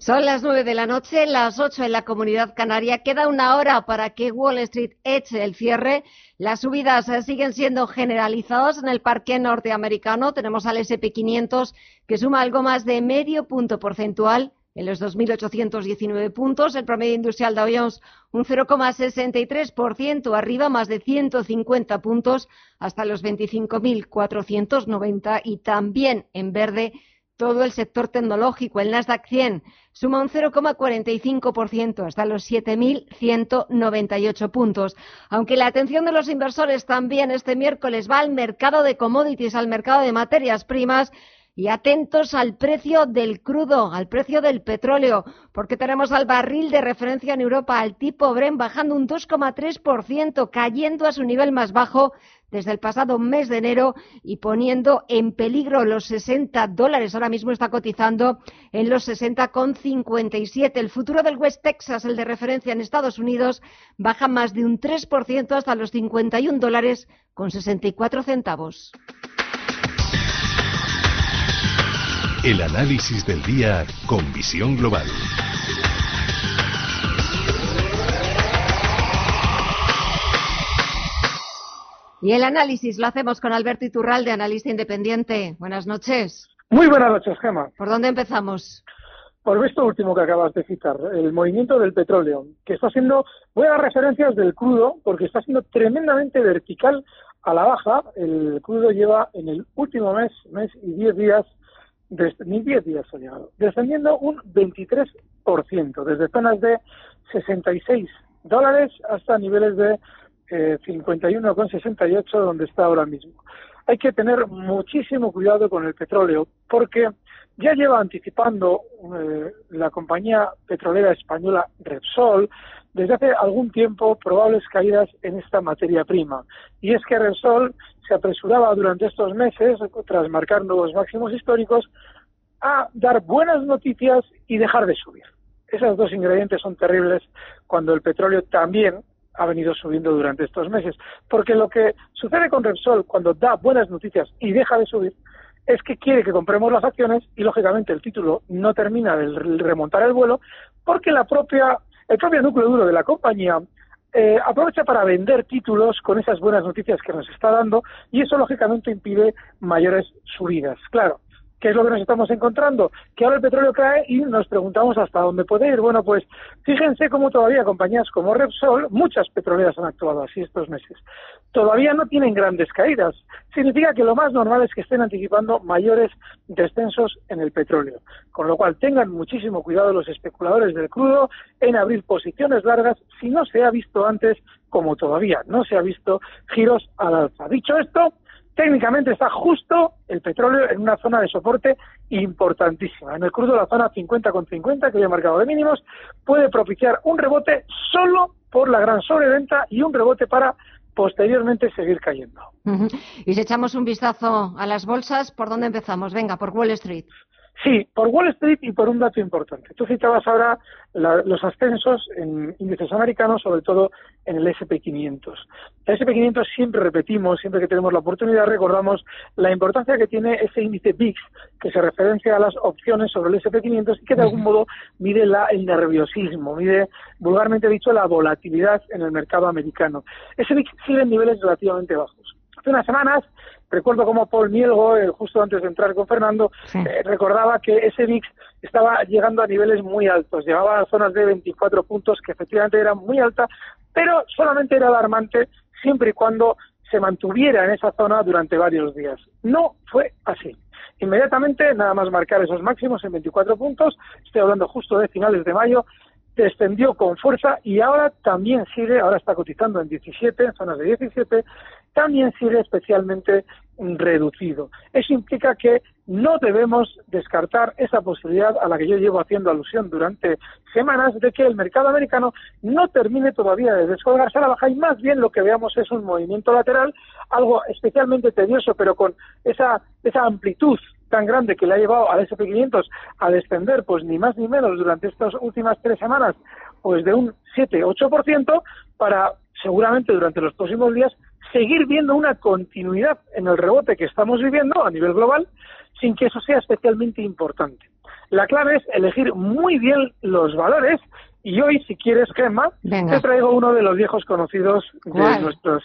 Son las nueve de la noche, las ocho en la comunidad canaria. Queda una hora para que Wall Street eche el cierre. Las subidas eh, siguen siendo generalizadas en el parque norteamericano. Tenemos al SP500 que suma algo más de medio punto porcentual en los 2.819 puntos. El promedio industrial Dow Jones un 0,63% arriba, más de 150 puntos hasta los 25.490 y también en verde todo el sector tecnológico. El Nasdaq 100 suma un 0,45% hasta los 7.198 puntos. Aunque la atención de los inversores también este miércoles va al mercado de commodities, al mercado de materias primas, y atentos al precio del crudo, al precio del petróleo, porque tenemos al barril de referencia en Europa, al tipo Brent, bajando un 2,3%, cayendo a su nivel más bajo desde el pasado mes de enero y poniendo en peligro los 60 dólares. Ahora mismo está cotizando en los 60,57. El futuro del West Texas, el de referencia en Estados Unidos, baja más de un 3% hasta los 51 dólares con 64 centavos. El análisis del día con visión global. Y el análisis lo hacemos con Alberto Iturralde, analista independiente. Buenas noches. Muy buenas noches, Gema. ¿Por dónde empezamos? Por esto último que acabas de citar, el movimiento del petróleo, que está siendo, voy a dar referencias del crudo, porque está siendo tremendamente vertical a la baja. El crudo lleva en el último mes, mes y diez días, des, ni diez días ha llegado, descendiendo un 23%, desde zonas de 66 dólares hasta niveles de eh, 51,68 donde está ahora mismo. Hay que tener muchísimo cuidado con el petróleo porque ya lleva anticipando eh, la compañía petrolera española Repsol desde hace algún tiempo probables caídas en esta materia prima. Y es que Repsol se apresuraba durante estos meses, tras marcar nuevos máximos históricos, a dar buenas noticias y dejar de subir. Esos dos ingredientes son terribles cuando el petróleo también ha venido subiendo durante estos meses. Porque lo que sucede con Repsol cuando da buenas noticias y deja de subir es que quiere que compremos las acciones y lógicamente el título no termina de remontar el vuelo porque la propia el propio núcleo duro de la compañía eh, aprovecha para vender títulos con esas buenas noticias que nos está dando y eso lógicamente impide mayores subidas. Claro, ¿Qué es lo que nos estamos encontrando? Que ahora el petróleo cae y nos preguntamos hasta dónde puede ir. Bueno, pues fíjense cómo todavía compañías como Repsol, muchas petroleras han actuado así estos meses, todavía no tienen grandes caídas. Significa que lo más normal es que estén anticipando mayores descensos en el petróleo. Con lo cual tengan muchísimo cuidado los especuladores del crudo en abrir posiciones largas si no se ha visto antes, como todavía no se ha visto, giros al alza. Dicho esto, técnicamente está justo el petróleo en una zona de soporte importantísima. En el crudo la zona 50 con 50 que había marcado de mínimos puede propiciar un rebote solo por la gran sobreventa y un rebote para posteriormente seguir cayendo. Y si echamos un vistazo a las bolsas, ¿por dónde empezamos? Venga, por Wall Street. Sí, por Wall Street y por un dato importante. Tú citabas ahora la, los ascensos en índices americanos, sobre todo en el SP500. El SP500 siempre repetimos, siempre que tenemos la oportunidad, recordamos la importancia que tiene ese índice VIX, que se referencia a las opciones sobre el SP500 y que de algún modo mide la, el nerviosismo, mide, vulgarmente dicho, la volatilidad en el mercado americano. Ese VIX sigue en niveles relativamente bajos. Hace unas semanas recuerdo como Paul Mielgo, eh, justo antes de entrar con Fernando, sí. eh, recordaba que ese VIX estaba llegando a niveles muy altos, llegaba a zonas de 24 puntos, que efectivamente era muy alta, pero solamente era alarmante siempre y cuando se mantuviera en esa zona durante varios días. No fue así. Inmediatamente, nada más marcar esos máximos en 24 puntos, estoy hablando justo de finales de mayo, descendió con fuerza y ahora también sigue, ahora está cotizando en 17, en zonas de 17, también sigue especialmente reducido. Eso implica que no debemos descartar esa posibilidad a la que yo llevo haciendo alusión durante semanas de que el mercado americano no termine todavía de descolgarse a la baja y más bien lo que veamos es un movimiento lateral, algo especialmente tedioso, pero con esa, esa amplitud tan grande que le ha llevado al SP500 a descender, pues ni más ni menos durante estas últimas tres semanas, pues de un 7-8%, para seguramente durante los próximos días seguir viendo una continuidad en el rebote que estamos viviendo a nivel global sin que eso sea especialmente importante. La clave es elegir muy bien los valores y hoy, si quieres, Gemma, te traigo uno de los viejos conocidos de nuestros...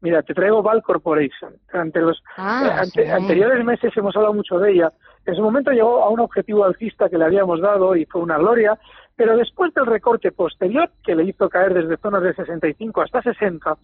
Mira, te traigo Val Corporation. Ante los ah, eh, anteriores meses hemos hablado mucho de ella. En su momento llegó a un objetivo alcista que le habíamos dado y fue una gloria, pero después del recorte posterior, que le hizo caer desde zonas de 65 hasta 60,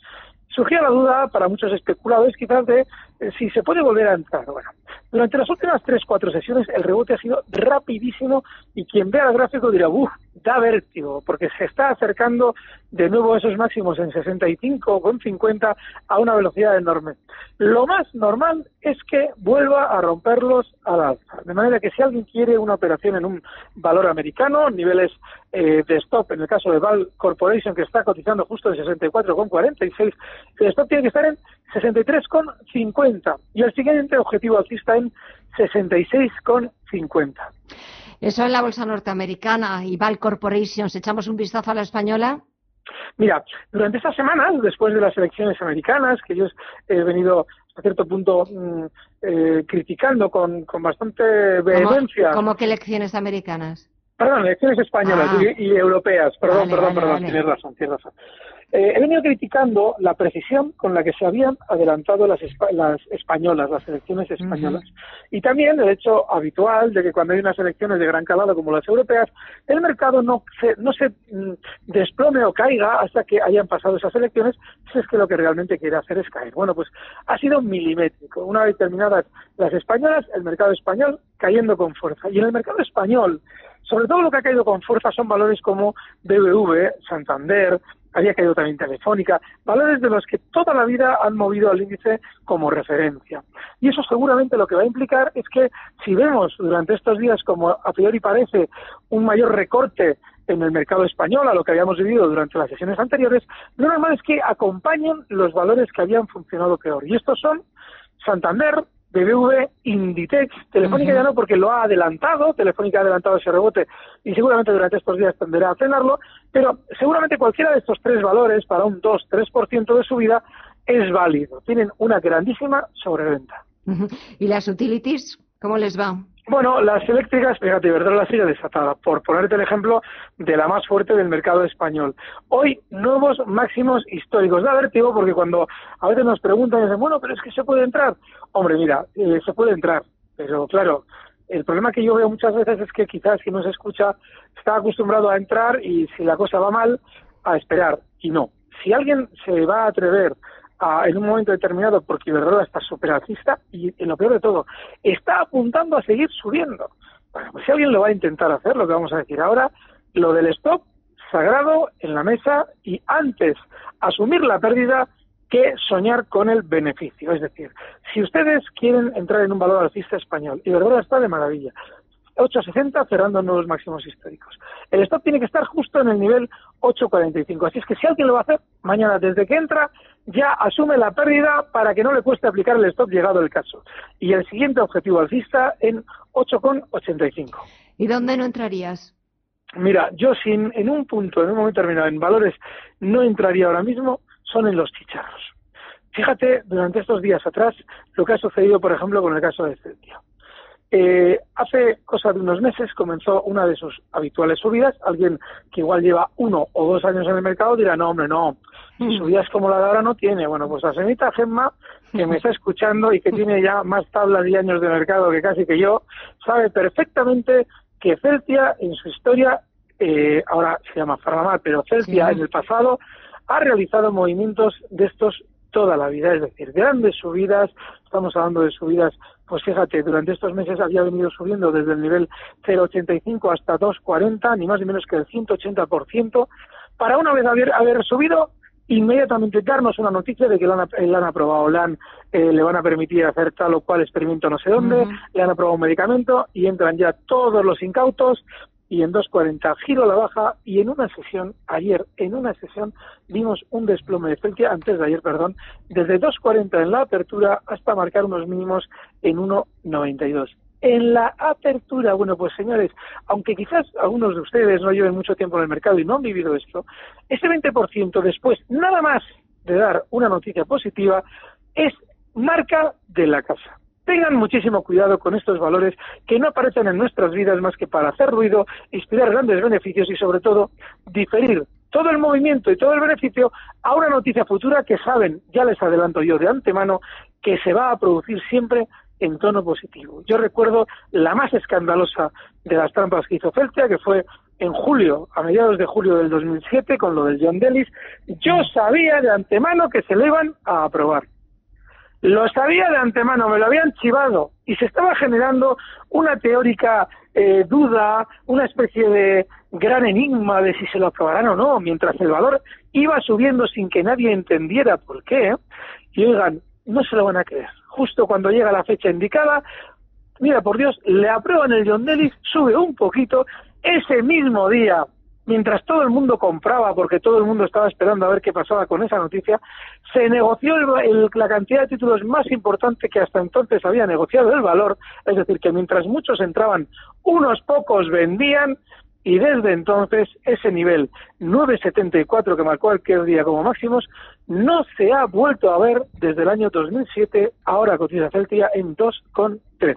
surgía la duda para muchos especuladores quizás de eh, si se puede volver a entrar. Bueno, durante las últimas tres, cuatro sesiones el rebote ha sido rapidísimo y quien vea el gráfico dirá, uff, da vértigo, porque se está acercando de nuevo a esos máximos en 65 con 50 a una velocidad enorme. Lo más normal es que vuelva a romperlos al alza. De manera que si alguien quiere una operación en un valor americano, niveles eh, de stop, en el caso de Val Corporation, que está cotizando justo en 64,46, el stop tiene que estar en 63,50 y el siguiente objetivo alcista en 66,50. Eso en la bolsa norteamericana y Val Corporation. ¿Se echamos un vistazo a la española? Mira, durante estas semanas, después de las elecciones americanas, que yo he venido a cierto punto mm, eh, criticando con, con bastante vehemencia. ¿Cómo, que elecciones americanas? Perdón, elecciones españolas Ah. y, y europeas. Perdón, Vale, perdón, vale, perdón. vale. Tienes razón, tienes razón. Eh, he venido criticando la precisión con la que se habían adelantado las, las españolas, las elecciones españolas. Y también el hecho habitual de que cuando hay unas elecciones de gran calado como las europeas, el mercado no se, no se mm, desplome o caiga hasta que hayan pasado esas elecciones, si es que lo que realmente quiere hacer es caer. Bueno, pues ha sido milimétrico. Una vez terminadas las españolas, el mercado español cayendo con fuerza. Y en el mercado español, sobre todo lo que ha caído con fuerza son valores como BBV, Santander, había caído también Telefónica, valores de los que toda la vida han movido al índice como referencia. Y eso seguramente lo que va a implicar es que si vemos durante estos días, como a priori parece, un mayor recorte en el mercado español a lo que habíamos vivido durante las sesiones anteriores, lo normal es que acompañen los valores que habían funcionado peor. Y estos son Santander, BBV, Inditex, Telefónica ya no porque lo ha adelantado, Telefónica ha adelantado ese rebote y seguramente durante estos días tenderá a frenarlo, pero seguramente cualquiera de estos tres valores para un 2-3% de subida es válido. Tienen una grandísima sobreventa. ¿Y las utilities? ¿Cómo les va? Bueno, las eléctricas, fíjate, Iberdrola sigue desatada, por ponerte el ejemplo de la más fuerte del mercado español. Hoy, nuevos máximos históricos. Da vértigo porque cuando a veces nos preguntan dicen, bueno, pero es que se puede entrar. Hombre, mira, eh, se puede entrar, pero claro, el problema que yo veo muchas veces es que quizás quien nos escucha está acostumbrado a entrar y si la cosa va mal, a esperar. Y no. Si alguien se va a atrever en un momento determinado, porque Iberdrola está súper alcista y, en lo peor de todo, está apuntando a seguir subiendo. Bueno, pues si alguien lo va a intentar hacer, lo que vamos a decir ahora, lo del stop sagrado en la mesa y antes asumir la pérdida que soñar con el beneficio. Es decir, si ustedes quieren entrar en un valor alcista español, Iberdrola está de maravilla, 8,60 cerrando nuevos máximos históricos. El stop tiene que estar justo en el nivel 8,45. Así es que si alguien lo va a hacer, mañana desde que entra ya asume la pérdida para que no le cueste aplicar el stop llegado el caso. Y el siguiente objetivo alcista en 8,85. ¿Y dónde no entrarías? Mira, yo sin en un punto, en un momento determinado, en valores no entraría ahora mismo, son en los chicharros. Fíjate, durante estos días atrás, lo que ha sucedido, por ejemplo, con el caso de Celtia. Eh, hace cosa de unos meses comenzó una de sus habituales subidas. Alguien que igual lleva uno o dos años en el mercado dirá, no, hombre, no, si subidas como la de ahora no tiene. Bueno, pues la señorita Gemma, que me está escuchando y que tiene ya más tablas y años de mercado que casi que yo, sabe perfectamente que Celtia en su historia, eh, ahora se llama Farmamar, pero Celtia Sí. en el pasado ha realizado movimientos de estos toda la vida, es decir, grandes subidas, estamos hablando de subidas, pues fíjate, durante estos meses había venido subiendo desde el nivel 0,85 hasta 2,40, ni más ni menos que el 180%, para una vez haber, haber subido inmediatamente darnos una noticia de que han, le han aprobado, le, han, eh, le van a permitir hacer tal o cual experimento no sé dónde, le han aprobado un medicamento y entran ya todos los incautos y en 2.40 giro a la baja y en una sesión, ayer en una sesión vimos un desplome de Feltia, antes de ayer, perdón, desde 2.40 en la apertura hasta marcar unos mínimos en 1.92. En la apertura, bueno, pues señores, aunque quizás algunos de ustedes no lleven mucho tiempo en el mercado y no han vivido esto, ese 20% después, nada más de dar una noticia positiva, es marca de la casa. Tengan muchísimo cuidado con estos valores que no aparecen en nuestras vidas más que para hacer ruido, inspirar grandes beneficios y sobre todo diferir todo el movimiento y todo el beneficio a una noticia futura que saben, ya les adelanto yo de antemano, que se va a producir siempre en tono positivo. Yo recuerdo la más escandalosa de las trampas que hizo Feltia, que fue en julio, a mediados de julio del 2007, con lo del John Dennis. Yo sabía de antemano que se le iban a aprobar. Lo sabía de antemano, me lo habían chivado y se estaba generando una teórica eh, duda, una especie de gran enigma de si se lo aprobarán o no, mientras el valor iba subiendo sin que nadie entendiera por qué. Y oigan, no se lo van a creer. Justo cuando llega la fecha indicada, mira por Dios, le aprueban el John Dennis, sube un poquito, ese mismo día mientras todo el mundo compraba, porque todo el mundo estaba esperando a ver qué pasaba con esa noticia, se negoció el, la cantidad de títulos más importante que hasta entonces había negociado el valor, es decir, que mientras muchos entraban, unos pocos vendían, y desde entonces ese nivel 9,74 que marcó aquel día como máximos no se ha vuelto a ver desde el año 2007, ahora cotiza Celtia en 2,13.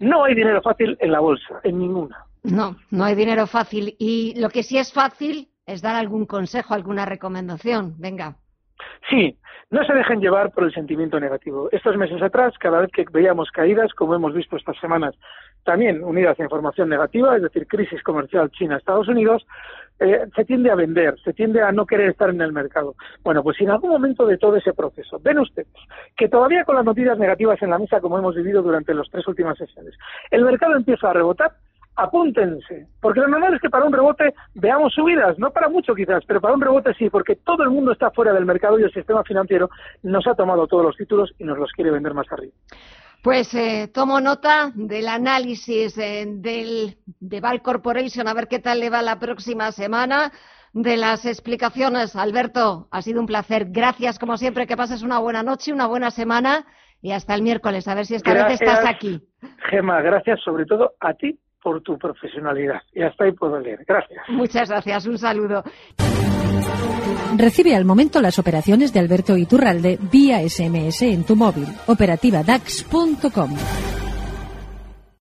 No hay dinero fácil en la bolsa, en ninguna. No, no hay dinero fácil. Y lo que sí es fácil es dar algún consejo, alguna recomendación. Venga. Sí, no se dejen llevar por el sentimiento negativo. Estos meses atrás, cada vez que veíamos caídas, como hemos visto estas semanas, también unidas a información negativa, es decir, crisis comercial China-Estados Unidos, eh, se tiende a vender, se tiende a no querer estar en el mercado. Bueno, pues en algún momento de todo ese proceso ven ustedes que todavía con las noticias negativas en la mesa, como hemos vivido durante las tres últimas sesiones, el mercado empieza a rebotar, apúntense, porque lo normal es que para un rebote veamos subidas, no para mucho quizás, pero para un rebote sí, porque todo el mundo está fuera del mercado y el sistema financiero nos ha tomado todos los títulos y nos los quiere vender más arriba. Pues eh, tomo nota del análisis eh, del, de Val Corporation, a ver qué tal le va la próxima semana, de las explicaciones. Alberto, ha sido un placer. Gracias, como siempre, que pases una buena noche, una buena semana y hasta el miércoles. A ver si esta gracias, vez estás aquí. Gema, gracias sobre todo a ti por tu profesionalidad. Y hasta ahí puedo leer. Gracias. Muchas gracias. Un saludo. Recibe al momento las operaciones de Alberto Iturralde vía SMS en tu móvil. Operativa DAX.com.